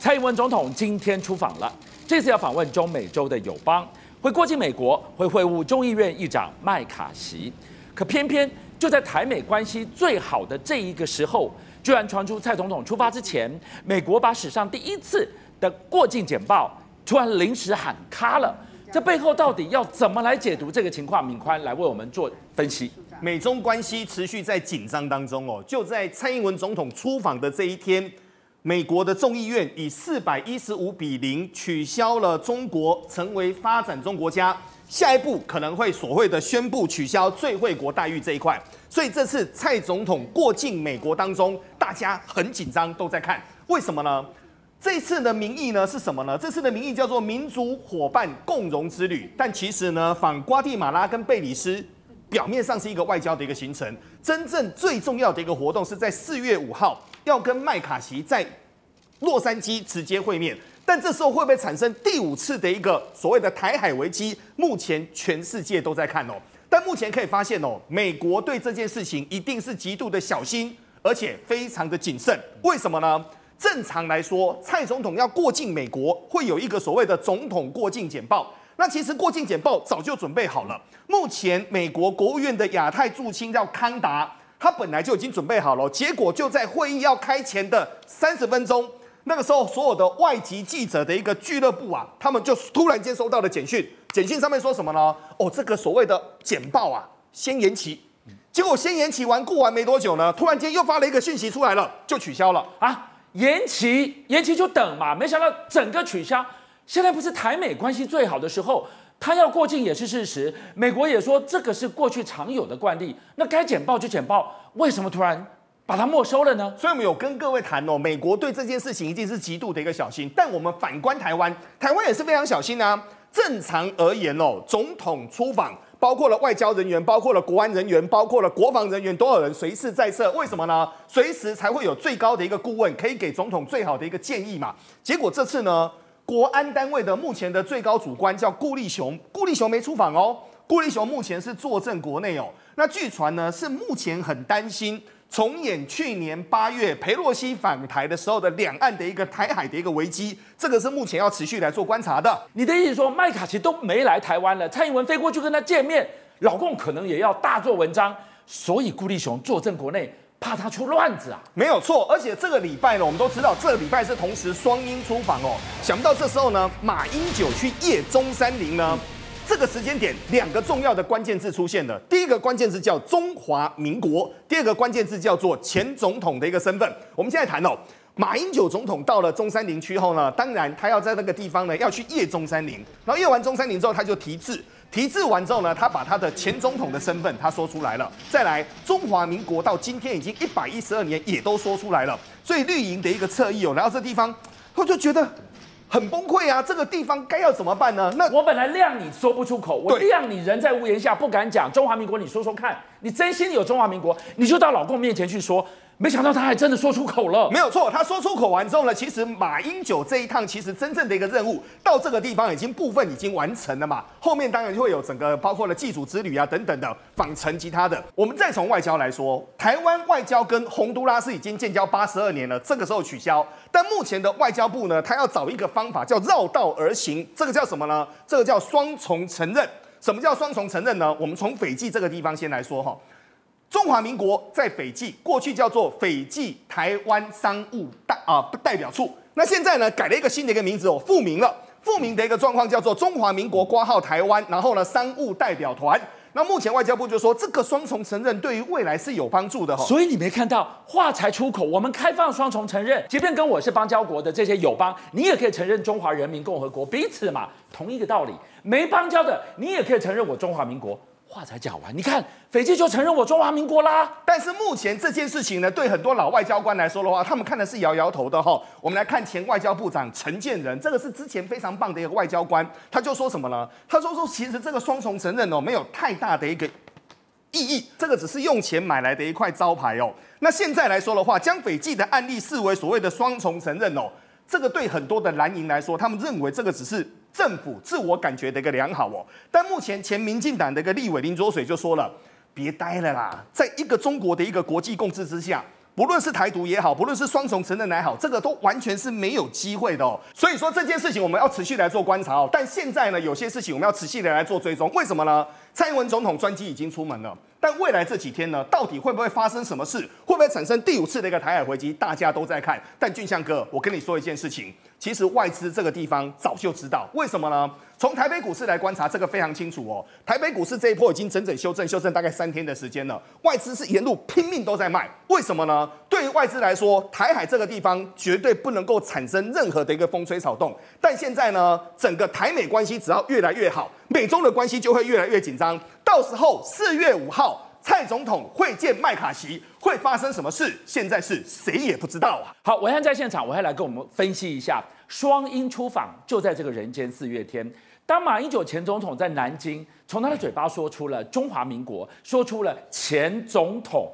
蔡英文总统今天出访了，这次要访问中美洲的友邦，会过境美国，会会晤众议院议长麦卡锡。可偏偏就在台美关系最好的这一个时候，居然传出蔡总统出发之前，美国把史上第一次的过境简报突然临时喊卡了。这背后到底要怎么来解读这个情况？敏宽来为我们做分析。美中关系持续在紧张当中哦，就在蔡英文总统出访的这一天。美国的众议院以四百一十五比零取消了中国成为发展中国家，下一步可能会所谓的宣布取消最惠国待遇这一块。所以这次蔡总统过境美国当中，大家很紧张，都在看，为什么呢？这次的名义呢是什么呢？这次的名义叫做民族伙伴共荣之旅，但其实呢，访瓜地马拉跟贝里斯，表面上是一个外交的一个行程，真正最重要的一个活动是在四月五号。要跟麦卡锡在洛杉矶直接会面，但这时候会不会产生第五次的一个所谓的台海危机？目前全世界都在看哦。但目前可以发现哦，美国对这件事情一定是极度的小心，而且非常的谨慎。为什么呢？正常来说，蔡总统要过境美国，会有一个所谓的总统过境简报。那其实过境简报早就准备好了。目前美国国务院的亚太驻青叫康达。他本来就已经准备好了，结果就在会议要开前的三十分钟，那个时候所有的外籍记者的一个俱乐部啊，他们就突然间收到了简讯，简讯上面说什么呢？哦，这个所谓的简报啊，先延期。结果先延期完过完没多久呢，突然间又发了一个讯息出来了，就取消了啊，延期延期就等嘛，没想到整个取消。现在不是台美关系最好的时候。他要过境也是事实，美国也说这个是过去常有的惯例。那该简报就简报，为什么突然把它没收了呢？所以我们有跟各位谈哦，美国对这件事情一定是极度的一个小心。但我们反观台湾，台湾也是非常小心啊。正常而言哦，总统出访，包括了外交人员，包括了国安人员，包括了国防人员，都有人随时在设。为什么呢？随时才会有最高的一个顾问可以给总统最好的一个建议嘛。结果这次呢？国安单位的目前的最高主官叫顾立雄，顾立雄没出访哦。顾立雄目前是坐镇国内哦。那据传呢，是目前很担心重演去年八月裴洛西访台的时候的两岸的一个台海的一个危机。这个是目前要持续来做观察的。你的意思说，麦卡锡都没来台湾了，蔡英文飞过去跟他见面，老共可能也要大做文章，所以顾立雄坐镇国内。怕他出乱子啊？没有错，而且这个礼拜呢，我们都知道这个礼拜是同时双英出访哦。想不到这时候呢，马英九去夜中山陵呢，这个时间点两个重要的关键字出现了。第一个关键字叫中华民国，第二个关键字叫做前总统的一个身份。我们现在谈哦，马英九总统到了中山陵区后呢，当然他要在那个地方呢要去夜中山陵，然后夜完中山陵之后，他就题字。提字完之后呢，他把他的前总统的身份他说出来了。再来，中华民国到今天已经一百一十二年，也都说出来了。所以绿营的一个侧翼哦，来到这地方，他就觉得很崩溃啊。这个地方该要怎么办呢？那我本来谅你说不出口，我谅你人在屋檐下不敢讲中华民国，你说说看，你真心有中华民国，你就到老公面前去说。没想到他还真的说出口了，没有错。他说出口完之后呢，其实马英九这一趟其实真正的一个任务到这个地方已经部分已经完成了嘛。后面当然就会有整个包括了祭祖之旅啊等等的访城其他的。我们再从外交来说，台湾外交跟洪都拉斯已经建交八十二年了，这个时候取消。但目前的外交部呢，他要找一个方法叫绕道而行，这个叫什么呢？这个叫双重承认。什么叫双重承认呢？我们从斐济这个地方先来说哈。中华民国在斐济过去叫做斐济台湾商务代啊代表处，那现在呢改了一个新的一个名字哦，复名了。复名的一个状况叫做中华民国括号台湾，然后呢商务代表团。那目前外交部就说这个双重承认对于未来是有帮助的哈。所以你没看到话才出口，我们开放双重承认，即便跟我是邦交国的这些友邦，你也可以承认中华人民共和国，彼此嘛同一个道理。没邦交的，你也可以承认我中华民国。话才讲完，你看斐济就承认我中华民国啦。但是目前这件事情呢，对很多老外交官来说的话，他们看的是摇摇头的哈。我们来看前外交部长陈建仁，这个是之前非常棒的一个外交官，他就说什么呢？他说说其实这个双重承认哦，没有太大的一个意义，这个只是用钱买来的一块招牌哦。那现在来说的话，将斐济的案例视为所谓的双重承认哦，这个对很多的蓝营来说，他们认为这个只是。政府自我感觉的一个良好哦，但目前前民进党的一个立委林卓水就说了，别呆了啦，在一个中国的一个国际共治之下，不论是台独也好，不论是双重承认也好，这个都完全是没有机会的哦。所以说这件事情我们要持续来做观察哦。但现在呢，有些事情我们要持续的来做追踪，为什么呢？蔡英文总统专机已经出门了，但未来这几天呢，到底会不会发生什么事？会不会产生第五次的一个台海危机？大家都在看。但俊相哥，我跟你说一件事情，其实外资这个地方早就知道，为什么呢？从台北股市来观察，这个非常清楚哦。台北股市这一波已经整整修正，修正大概三天的时间了。外资是沿路拼命都在卖，为什么呢？对于外资来说，台海这个地方绝对不能够产生任何的一个风吹草动。但现在呢，整个台美关系只要越来越好，美中的关系就会越来越紧张。到时候四月五号，蔡总统会见麦卡锡，会发生什么事？现在是谁也不知道啊。好，我现在在现场，我还来跟我们分析一下，双英出访就在这个人间四月天。当马英九前总统在南京，从他的嘴巴说出了中华民国，说出了前总统，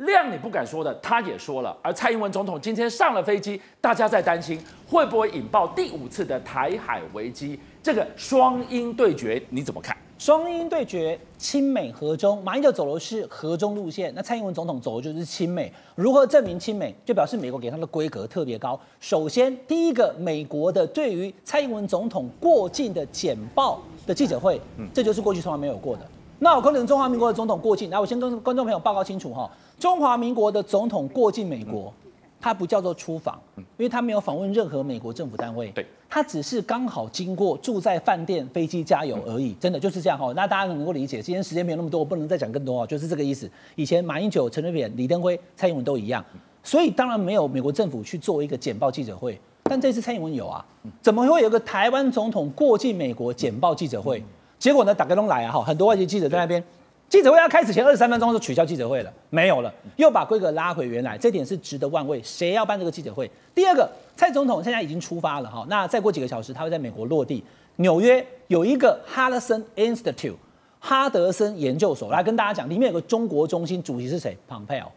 谅你不敢说的，他也说了。而蔡英文总统今天上了飞机，大家在担心会不会引爆第五次的台海危机？这个双英对决你怎么看？双英对决，亲美和中，马英九走的是和中路线，那蔡英文总统走的就是亲美。如何证明亲美？就表示美国给他的规格特别高。首先，第一个，美国的对于蔡英文总统过境的简报的记者会，这就是过去从来没有过的。那我可能中华民国的总统过境，来，我先跟观众朋友报告清楚哈，中华民国的总统过境美国。他不叫做出访，因为他没有访问任何美国政府单位，对，他只是刚好经过住在饭店、飞机加油而已，真的就是这样哈。那大家能够理解，今天时间没有那么多，我不能再讲更多啊，就是这个意思。以前马英九、陈水扁、李登辉、蔡英文都一样，所以当然没有美国政府去做一个简报记者会，但这次蔡英文有啊，怎么会有个台湾总统过境美国简报记者会？结果呢，大家都来啊哈，很多外籍记者在那边。记者会要开始前二十三分钟就取消记者会了，没有了，又把规格拉回原来，这点是值得万位。谁要办这个记者会？第二个，蔡总统现在已经出发了哈，那再过几个小时他会在美国落地，纽约有一个 Hudson Institute 哈德森研究所来跟大家讲，里面有个中国中心，主席是谁？Pompeo。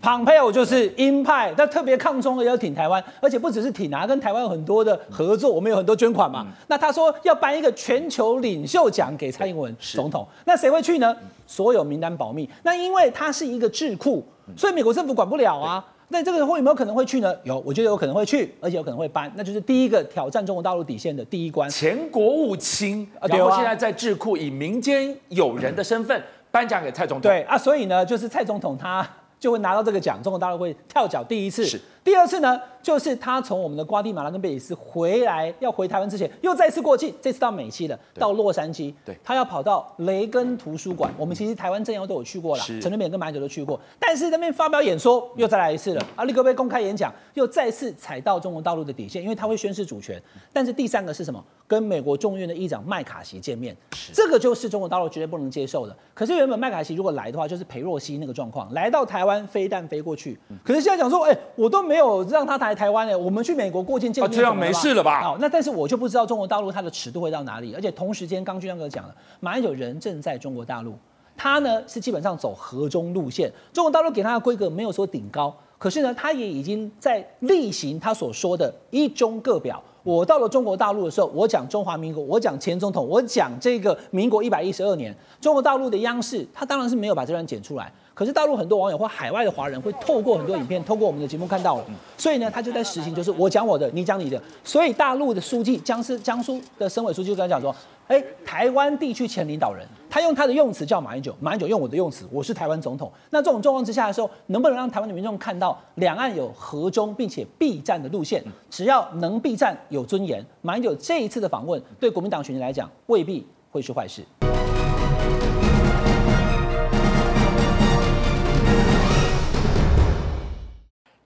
蓬佩奥就是鹰派，他特别抗中的，要挺台湾，而且不只是挺啊，跟台湾有很多的合作，我们有很多捐款嘛。嗯、那他说要颁一个全球领袖奖给蔡英文总统，那谁会去呢？所有名单保密。那因为他是一个智库，所以美国政府管不了啊。那这个人会有没有可能会去呢？有，我觉得有可能会去，而且有可能会颁，那就是第一个挑战中国大陆底线的第一关。前国务卿，然后现在在智库以民间友人的身份颁奖给蔡总统。对啊，所以呢，就是蔡总统他。就会拿到这个奖，中国大陆会跳脚第一次，第二次呢，就是他从我们的瓜地马拉跟贝里斯回来，要回台湾之前，又再次过境，这次到美西了，到洛杉矶，对，他要跑到雷根图书馆，我们其实台湾政要都有去过了，陈水扁跟马英九都去过，但是那边发表演说又再来一次了，阿里戈贝公开演讲又再次踩到中国大陆的底线，因为他会宣示主权，但是第三个是什么？跟美国众议院的议长麦卡锡见面，这个就是中国大陆绝对不能接受的。可是原本麦卡锡如果来的话，就是裴若曦那个状况，来到台湾飞弹飞过去。可是现在讲说，哎、欸，我都没有让他来台湾哎，我们去美国过境见面，这样没事了吧？好，那但是我就不知道中国大陆它的尺度会到哪里。而且同时间，刚俊亮哥讲了，马英九人正在中国大陆，他呢是基本上走和中路线，中国大陆给他的规格没有说顶高，可是呢，他也已经在例行他所说的一中各表。我到了中国大陆的时候，我讲中华民国，我讲前总统，我讲这个民国一百一十二年，中国大陆的央视，他当然是没有把这段剪出来。可是大陆很多网友或海外的华人会透过很多影片，透过我们的节目看到了，所以呢，他就在实行，就是我讲我的，你讲你的。所以大陆的书记江苏江苏的省委书记就跟他讲说。哎，台湾地区前领导人，他用他的用词叫马英九，马英九用我的用词，我是台湾总统。那这种状况之下的时候，能不能让台湾的民众看到两岸有和中并且避战的路线？只要能避战、有尊严，马英九这一次的访问对国民党选民来讲未必会是坏事。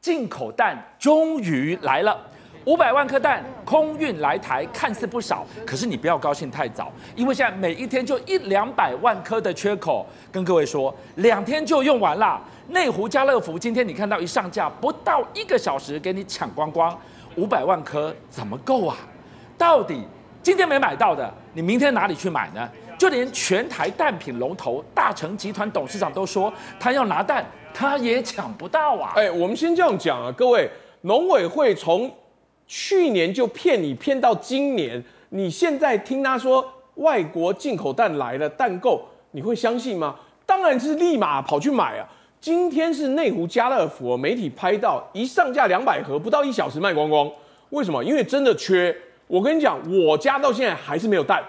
进口蛋终于来了。五百万颗蛋空运来台，看似不少，可是你不要高兴太早，因为现在每一天就一两百万颗的缺口，跟各位说，两天就用完了。内湖家乐福今天你看到一上架，不到一个小时给你抢光光，五百万颗怎么够啊？到底今天没买到的，你明天哪里去买呢？就连全台蛋品龙头大成集团董事长都说，他要拿蛋，他也抢不到啊！哎，我们先这样讲啊，各位，农委会从去年就骗你骗到今年，你现在听他说外国进口蛋来了，蛋够，你会相信吗？当然是立马跑去买啊！今天是内湖家乐福媒体拍到，一上架两百盒，不到一小时卖光光。为什么？因为真的缺。我跟你讲，我家到现在还是没有蛋，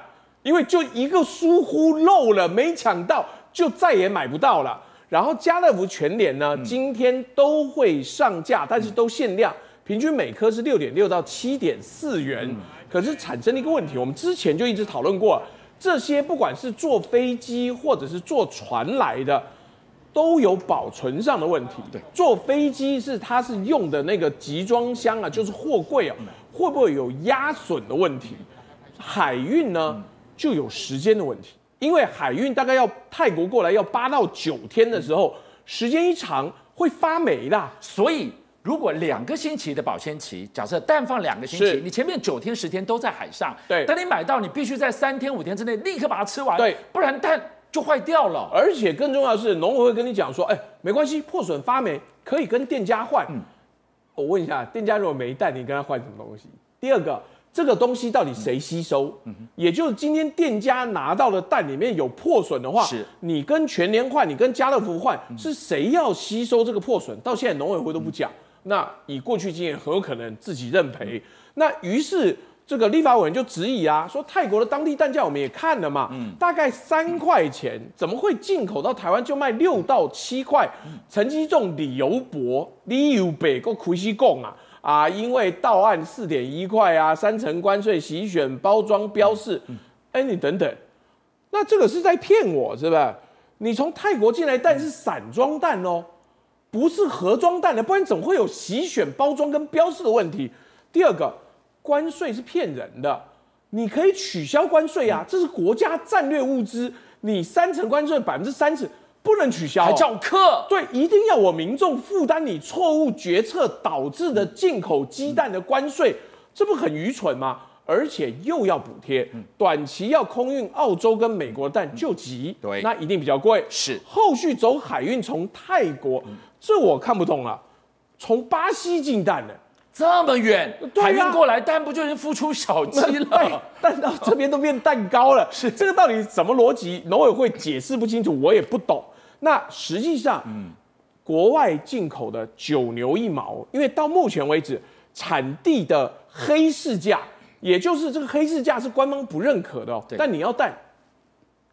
因为就一个疏忽漏了，没抢到，就再也买不到了。然后家乐福全联呢，今天都会上架，但是都限量，平均每颗是六点六到七点四元。可是产生了一个问题，我们之前就一直讨论过，这些不管是坐飞机或者是坐船来的。都有保存上的问题。对，坐飞机是它是用的那个集装箱啊，就是货柜啊，会不会有压损的问题？海运呢就有时间的问题，因为海运大概要泰国过来要八到九天的时候，时间一长会发霉的。所以如果两个星期的保鲜期，假设蛋放两个星期，你前面九天十天都在海上，对，等你买到，你必须在三天五天之内立刻把它吃完，对，不然蛋。就坏掉了，而且更重要的是，农委会跟你讲说，哎，没关系，破损发霉可以跟店家换。嗯，我问一下，店家如果没蛋，你跟他换什么东西？第二个，这个东西到底谁吸收？嗯，也就是今天店家拿到的蛋里面有破损的话，是，你跟全联换，你跟家乐福换，是谁要吸收这个破损？到现在农委会都不讲。那以过去经验，很有可能自己认赔。那于是。这个立法委员就质疑啊，说泰国的当地蛋价我们也看了嘛，嗯、大概三块钱，怎么会进口到台湾就卖六到七块？陈吉仲理由薄，理由白够亏西贡啊啊，因为到岸四点一块啊，三层关税，洗选包装标示，哎，你等等，那这个是在骗我是吧？你从泰国进来蛋是散装蛋哦，不是盒装蛋的，不然怎么会有洗选包装跟标示的问题？第二个。关税是骗人的，你可以取消关税啊，这是国家战略物资，你三层关税百分之三十不能取消，还叫课？对，一定要我民众负担你错误决策导致的进口鸡蛋的关税，这不很愚蠢吗？而且又要补贴，短期要空运澳洲跟美国的蛋就急，对，那一定比较贵。是，后续走海运从泰国，这我看不懂了，从巴西进蛋的。这么远，海运过来，蛋不就是孵出小鸡了？蛋到这边都变蛋糕了，是这个到底什么逻辑？农委会解释不清楚，我也不懂。那实际上，嗯，国外进口的九牛一毛，因为到目前为止，产地的黑市价，也就是这个黑市价是官方不认可的哦。但你要蛋，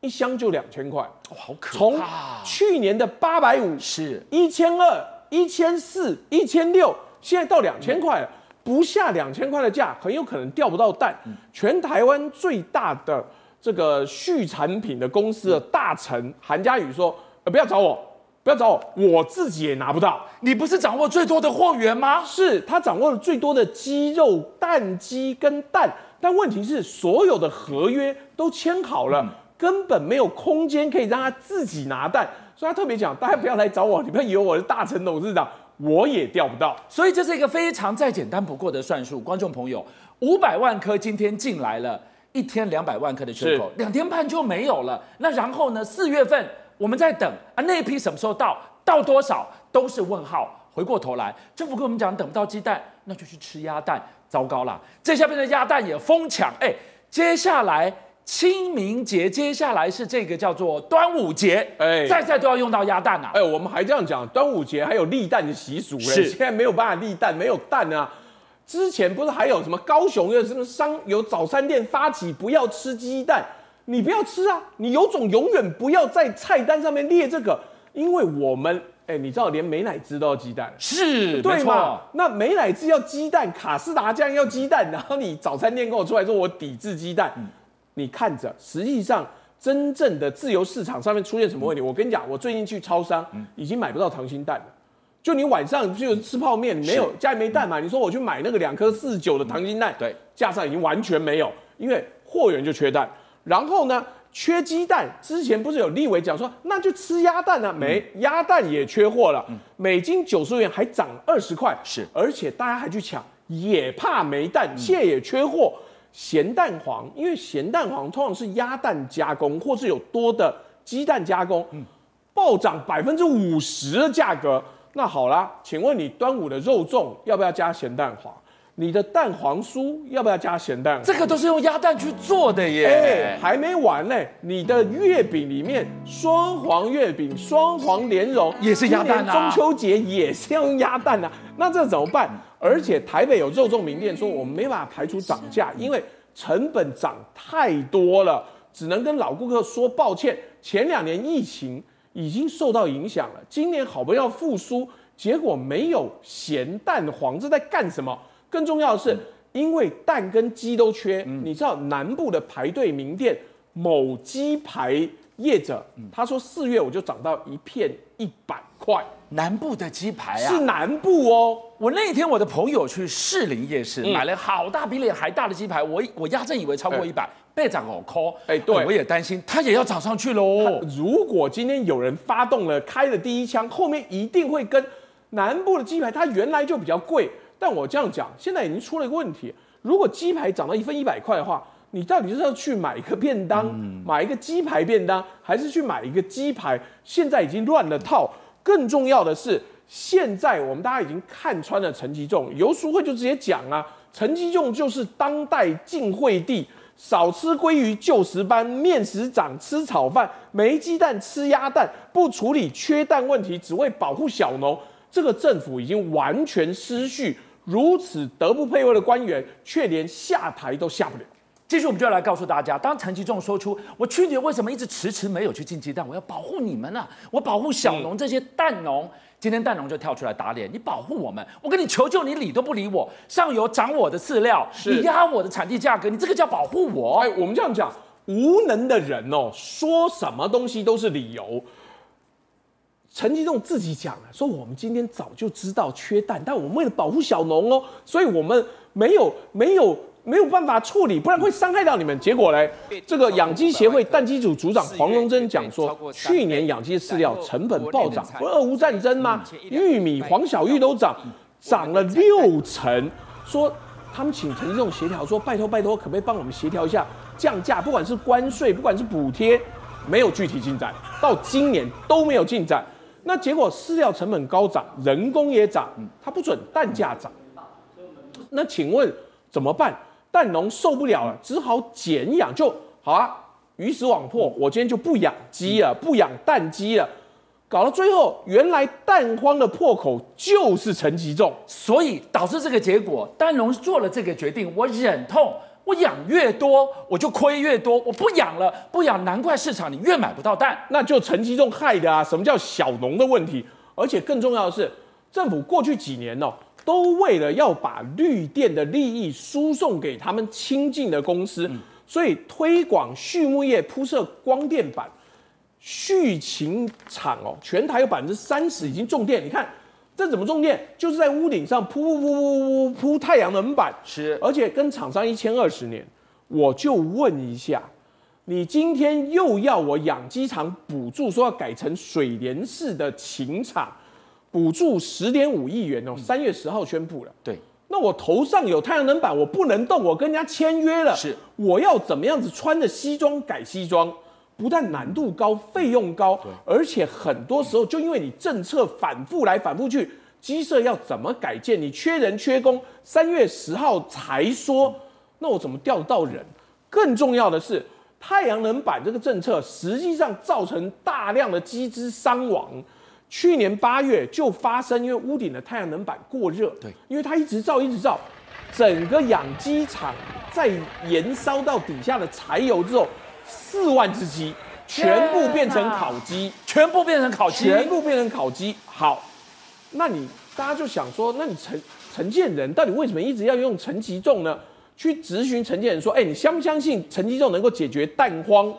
一箱就两千块，哇，好可怕！从去年的八百五是一千二、一千四、一千六。现在到两千块了，不下两千块的价，很有可能钓不到蛋。全台湾最大的这个畜产品的公司的大成韩家宇说：“呃，不要找我，不要找我，我自己也拿不到。你不是掌握最多的货源吗？是他掌握了最多的鸡肉、蛋鸡跟蛋，但问题是所有的合约都签好了，根本没有空间可以让他自己拿蛋。所以他特别讲，大家不要来找我，你不要以为我是大成董事长。”我也钓不到，所以这是一个非常再简单不过的算术。观众朋友，五百万颗今天进来了，一天两百万颗的缺口，两天半就没有了。那然后呢？四月份我们在等啊，那一批什么时候到？到多少？都是问号。回过头来，政府跟我们讲等不到鸡蛋，那就去吃鸭蛋。糟糕了，这下边的鸭蛋也疯抢。哎，接下来。清明节，接下来是这个叫做端午节，哎，再再都要用到鸭蛋啊！哎，我们还这样讲，端午节还有立蛋的习俗嘞，是现在没有办法立蛋，没有蛋啊。之前不是还有什么高雄的什么商有早餐店发起不要吃鸡蛋，你不要吃啊，你有种永远不要在菜单上面列这个，因为我们哎，你知道连美乃滋都要鸡蛋，是，对吗？那美乃滋要鸡蛋，卡斯达酱要鸡蛋，然后你早餐店跟我出来说我抵制鸡蛋。嗯你看着，实际上真正的自由市场上面出现什么问题？我跟你讲，我最近去超商，已经买不到溏心蛋了。就你晚上就吃泡面，你没有家里没蛋嘛？你说我去买那个两颗四十九的溏心蛋，对，架上已经完全没有，因为货源就缺蛋。然后呢，缺鸡蛋，之前不是有立委讲说，那就吃鸭蛋啊？没，鸭蛋也缺货了，每斤九十元还涨二十块，是，而且大家还去抢，也怕没蛋，蟹也缺货。咸蛋黄，因为咸蛋黄通常是鸭蛋加工，或是有多的鸡蛋加工，暴涨百分之五十的价格。那好啦，请问你端午的肉粽要不要加咸蛋黄？你的蛋黄酥要不要加咸蛋？这个都是用鸭蛋去做的耶。哎，还没完呢，你的月饼里面双黄月饼、双黄莲蓉也是鸭蛋啊。中秋节也是要用鸭蛋啊，那这怎么办？而且台北有肉粽名店说，我们没办法排除涨价，因为成本涨太多了，只能跟老顾客说抱歉。前两年疫情已经受到影响了，今年好不容易要复苏，结果没有咸蛋黄，这在干什么？更重要的是，因为蛋跟鸡都缺，嗯、你知道南部的排队名店某鸡排业者，嗯、他说四月我就涨到一片一百块。南部的鸡排啊，是南部哦。我那天我的朋友去士林夜市、嗯、买了好大比脸还大的鸡排，我我压正以为超过一百、欸，被涨好抠。哎、欸，对，我也担心它也要涨上去喽。如果今天有人发动了开了第一枪，后面一定会跟南部的鸡排，它原来就比较贵。但我这样讲，现在已经出了一个问题：如果鸡排涨到一份一百块的话，你到底是要去买一个便当，嗯、买一个鸡排便当，还是去买一个鸡排？现在已经乱了套。更重要的是，现在我们大家已经看穿了陈其仲，游淑慧就直接讲啊，陈其仲就是当代晋惠帝，少吃鲑鱼就食斑，面食长吃炒饭，没鸡蛋吃鸭蛋，不处理缺蛋问题，只为保护小农。这个政府已经完全失序。如此德不配位的官员，却连下台都下不了。继续，我们就要来告诉大家，当陈其仲说出“我去年为什么一直迟迟没有去进鸡蛋？我要保护你们啊！我保护小农这些蛋农。嗯”今天蛋农就跳出来打脸，你保护我们，我跟你求救，你理都不理我。上游涨我的饲料，你压我的产地价格，你这个叫保护我？哎，我们这样讲，无能的人哦，说什么东西都是理由。陈吉仲自己讲了，说我们今天早就知道缺蛋，但我们为了保护小农哦，所以我们没有没有没有办法处理，不然会伤害到你们。结果嘞，这个养鸡协会蛋鸡组组长黄荣珍讲说，去年养鸡饲料成本暴涨，不是俄乌战争吗？玉米、黄小玉都涨，涨了六成。说他们请陈吉仲协调，说拜托拜托，可不可以帮我们协调一下降价？不管是关税，不管是补贴，没有具体进展，到今年都没有进展。那结果饲料成本高涨，人工也涨，它不准蛋价涨。那请问怎么办？蛋农受不了了，只好减养就好啊。鱼死网破，我今天就不养鸡了，不养蛋鸡了。搞到最后，原来蛋荒的破口就是陈其仲，所以导致这个结果。蛋农做了这个决定，我忍痛。我养越多，我就亏越多。我不养了，不养，难怪市场你越买不到蛋。那就陈其仲害的啊！什么叫小农的问题？而且更重要的是，政府过去几年哦，都为了要把绿电的利益输送给他们亲近的公司，嗯、所以推广畜牧业铺设光电板，畜禽场哦，全台有百分之三十已经种电。你看。这怎么种电？就是在屋顶上铺铺铺铺铺铺太阳能板，是，而且跟厂商一签二十年。我就问一下，你今天又要我养鸡场补助，说要改成水帘式的禽场，补助十点五亿元哦，三月十号宣布了。对，那我头上有太阳能板，我不能动，我跟人家签约了，是，我要怎么样子穿着西装改西装？不但难度高，费用高，而且很多时候就因为你政策反复来反复去，鸡舍要怎么改建？你缺人缺工，三月十号才说，那我怎么调得到人？更重要的是，太阳能板这个政策实际上造成大量的鸡只伤亡。去年八月就发生，因为屋顶的太阳能板过热，对，因为它一直照一直照，整个养鸡场在燃烧到底下的柴油之后。四万只鸡全部变成烤鸡，全部变成烤鸡，全部变成烤鸡。好，那你大家就想说，那你陈陈建仁到底为什么一直要用陈其仲呢？去质询陈建仁说，哎，你相不相信陈其仲能够解决蛋荒？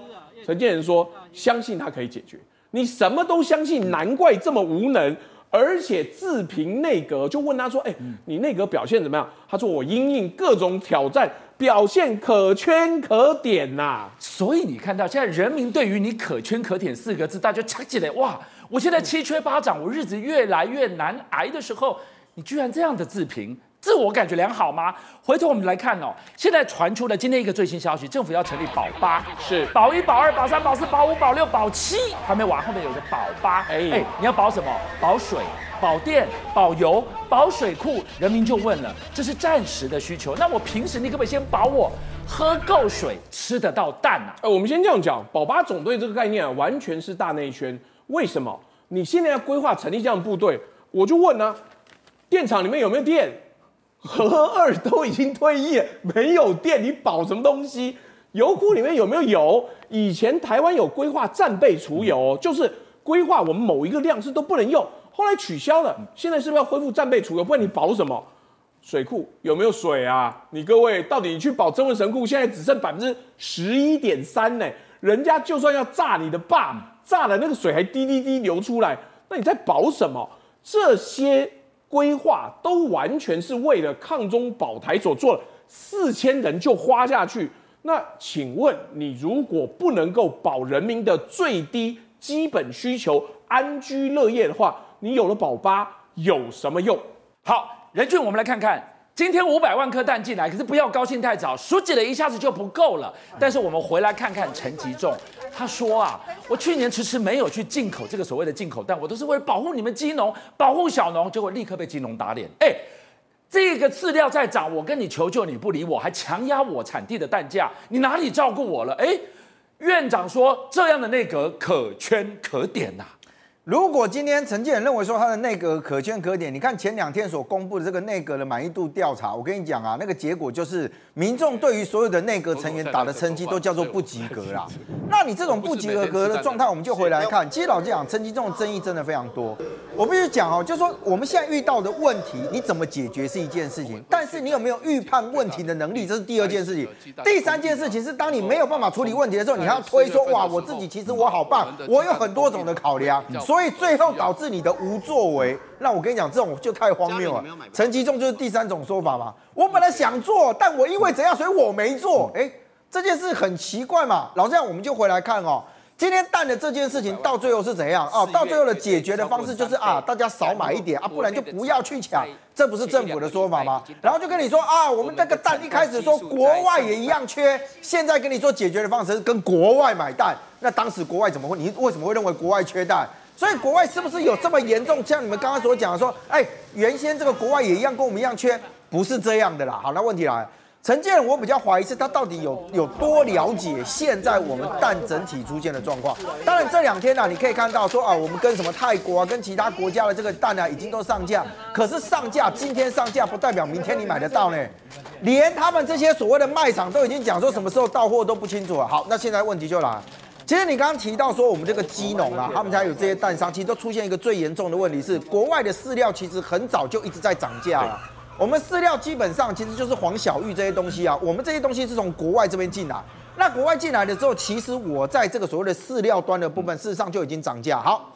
陈建仁说，相信他可以解决。你什么都相信，难怪这么无能。而且自评内阁，就问他说：“哎、你内阁表现怎么样？”他说：“我因应各种挑战，表现可圈可点呐、”所以你看到现在人民对于你“可圈可点”四个字，大家就掐起来哇！我现在七缺八涨，我日子越来越难挨的时候，你居然这样的自评。自我感觉良好吗？回头我们来看哦，现在传出了今天一个最新消息，政府要成立保八，是保一、保二、保三、保四、保五、保六、保七，还没完，后面有个保八。哎哎，你要保什么？保水、保电、保油、保水库，人民就问了：这是暂时的需求，那我平时你可不可以先保我喝够水、吃得到蛋啊？呃，我们先这样讲，保八总队这个概念啊，完全是大内宣。为什么？你现在要规划成立这样的部队，我就问呢、啊，电厂里面有没有电？核二都已经退役，没有电，你保什么东西？油库里面有没有油？以前台湾有规划战备储油，就是规划我们某一个量是都不能用，后来取消了。现在是不是要恢复战备储油？不然你保什么？水库有没有水啊？你各位到底你去保曾文神库，现在只剩百分之十一点三呢？人家就算要炸你的坝，炸了那个水还滴滴滴流出来，那你在保什么？这些。规划都完全是为了抗中保台所做的，四千人就花下去。那请问你如果不能够保人民的最低基本需求，安居乐业的话，你有了保八有什么用？好，任俊，我们来看看。今天五百万颗蛋进来，可是不要高兴太早，数几了一下子就不够了。但是我们回来看看陈吉仲，他说啊，我去年迟迟没有去进口这个所谓的进口蛋，我都是为了保护你们基农，保护小农，结果立刻被基农打脸。哎，这个饲料在涨，我跟你求救你不理我，还强压我产地的蛋价，你哪里照顾我了？哎，院长说这样的内阁可圈可点呐、如果今天陈建仁认为说他的内阁可圈可点，你看前两天所公布的这个内阁的满意度调查，我跟你讲啊，那个结果就是民众对于所有的内阁成员打的成绩都叫做不及格啦。那你这种不及格的状态，我们就回来看，其实老实讲，陈吉仲的争议真的非常多。我必须讲哦，就是说我们现在遇到的问题，你怎么解决是一件事情，但是你有没有预判问题的能力，这是第二件事情。第三件事情是，当你没有办法处理问题的时候，你还要推说哇，我自己其实我好棒，我有很多种的考量，所以。所以最后导致你的无作为，那我跟你讲，这种就太荒谬了。陈吉仲就是第三种说法嘛。我本来想做，但我因为怎样，所以我没做。哎，这件事很奇怪嘛。老这样，我们就回来看哦，今天蛋的这件事情到最后是怎样啊？到最后的解决的方式就是啊，大家少买一点啊，不然就不要去抢。这不是政府的说法吗？然后就跟你说啊，我们这个蛋一开始说国外也一样缺，现在跟你说解决的方式是跟国外买蛋。那当时国外怎么会？你为什么会认为国外缺蛋？所以国外是不是有这么严重？像你们刚刚所讲的说，哎，原先这个国外也一样跟我们一样缺，不是这样的啦。好，那问题来，陈建，我比较怀疑是他到底有有多了解现在我们蛋整体出现的状况。当然这两天呢、你可以看到说啊，我们跟什么泰国啊，跟其他国家的这个蛋啊，已经都上架。可是上架今天上架不代表明天你买得到呢，连他们这些所谓的卖场都已经讲说什么时候到货都不清楚了。好，那现在问题就来了。其实你刚刚提到说，我们这个鸡农啊，他们家有这些蛋商，其实都出现一个最严重的问题是，国外的饲料其实很早就一直在涨价了。我们饲料基本上其实就是黄小玉这些东西啊，我们这些东西是从国外这边进来。那国外进来的时候，其实我在这个所谓的饲料端的部分，事实上就已经涨价。好，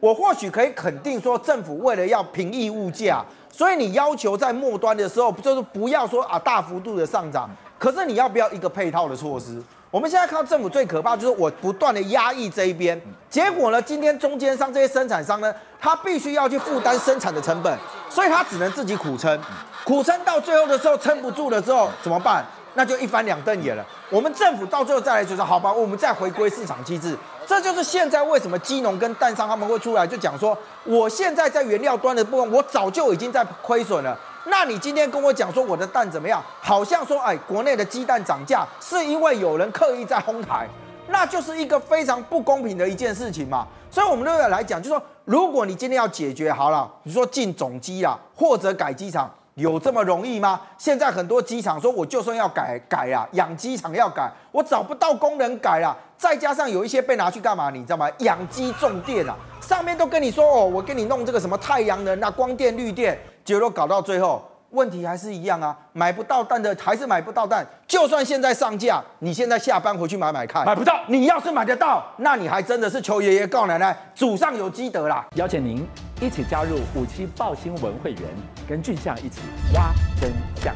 我或许可以肯定说，政府为了要平抑物价，所以你要求在末端的时候，就是不要说啊大幅度的上涨，可是你要不要一个配套的措施？我们现在看到政府最可怕就是我不断的压抑这一边，结果呢，今天中间商这些生产商呢，他必须要去负担生产的成本，所以他只能自己苦撑，苦撑到最后的时候撑不住了之后怎么办？那就一翻两瞪眼了。我们政府到最后再来就说好吧，我们再回归市场机制，这就是现在为什么基农跟蛋商他们会出来就讲说，我现在在原料端的部分我早就已经在亏损了。那你今天跟我讲说我的蛋怎么样？好像说哎，国内的鸡蛋涨价是因为有人刻意在哄抬，那就是一个非常不公平的一件事情嘛。所以我们都要来讲，就是说如果你今天要解决好了，你说进种鸡啦，或者改鸡场，有这么容易吗？现在很多鸡场说，我就算要改改啊，养鸡场要改，我找不到工人改啊。再加上有一些被拿去干嘛？你知道吗？养鸡种电啊，上面都跟你说哦，我给你弄这个什么太阳能啊，光电绿电。结果搞到最后，问题还是一样啊，买不到蛋的还是买不到蛋。就算现在上架，你现在下班回去买买看，买不到。你要是买得到，那你还真的是求爷爷告奶奶，祖上有积德啦。邀请您一起加入五七报新闻会员，跟俊相一起挖真相。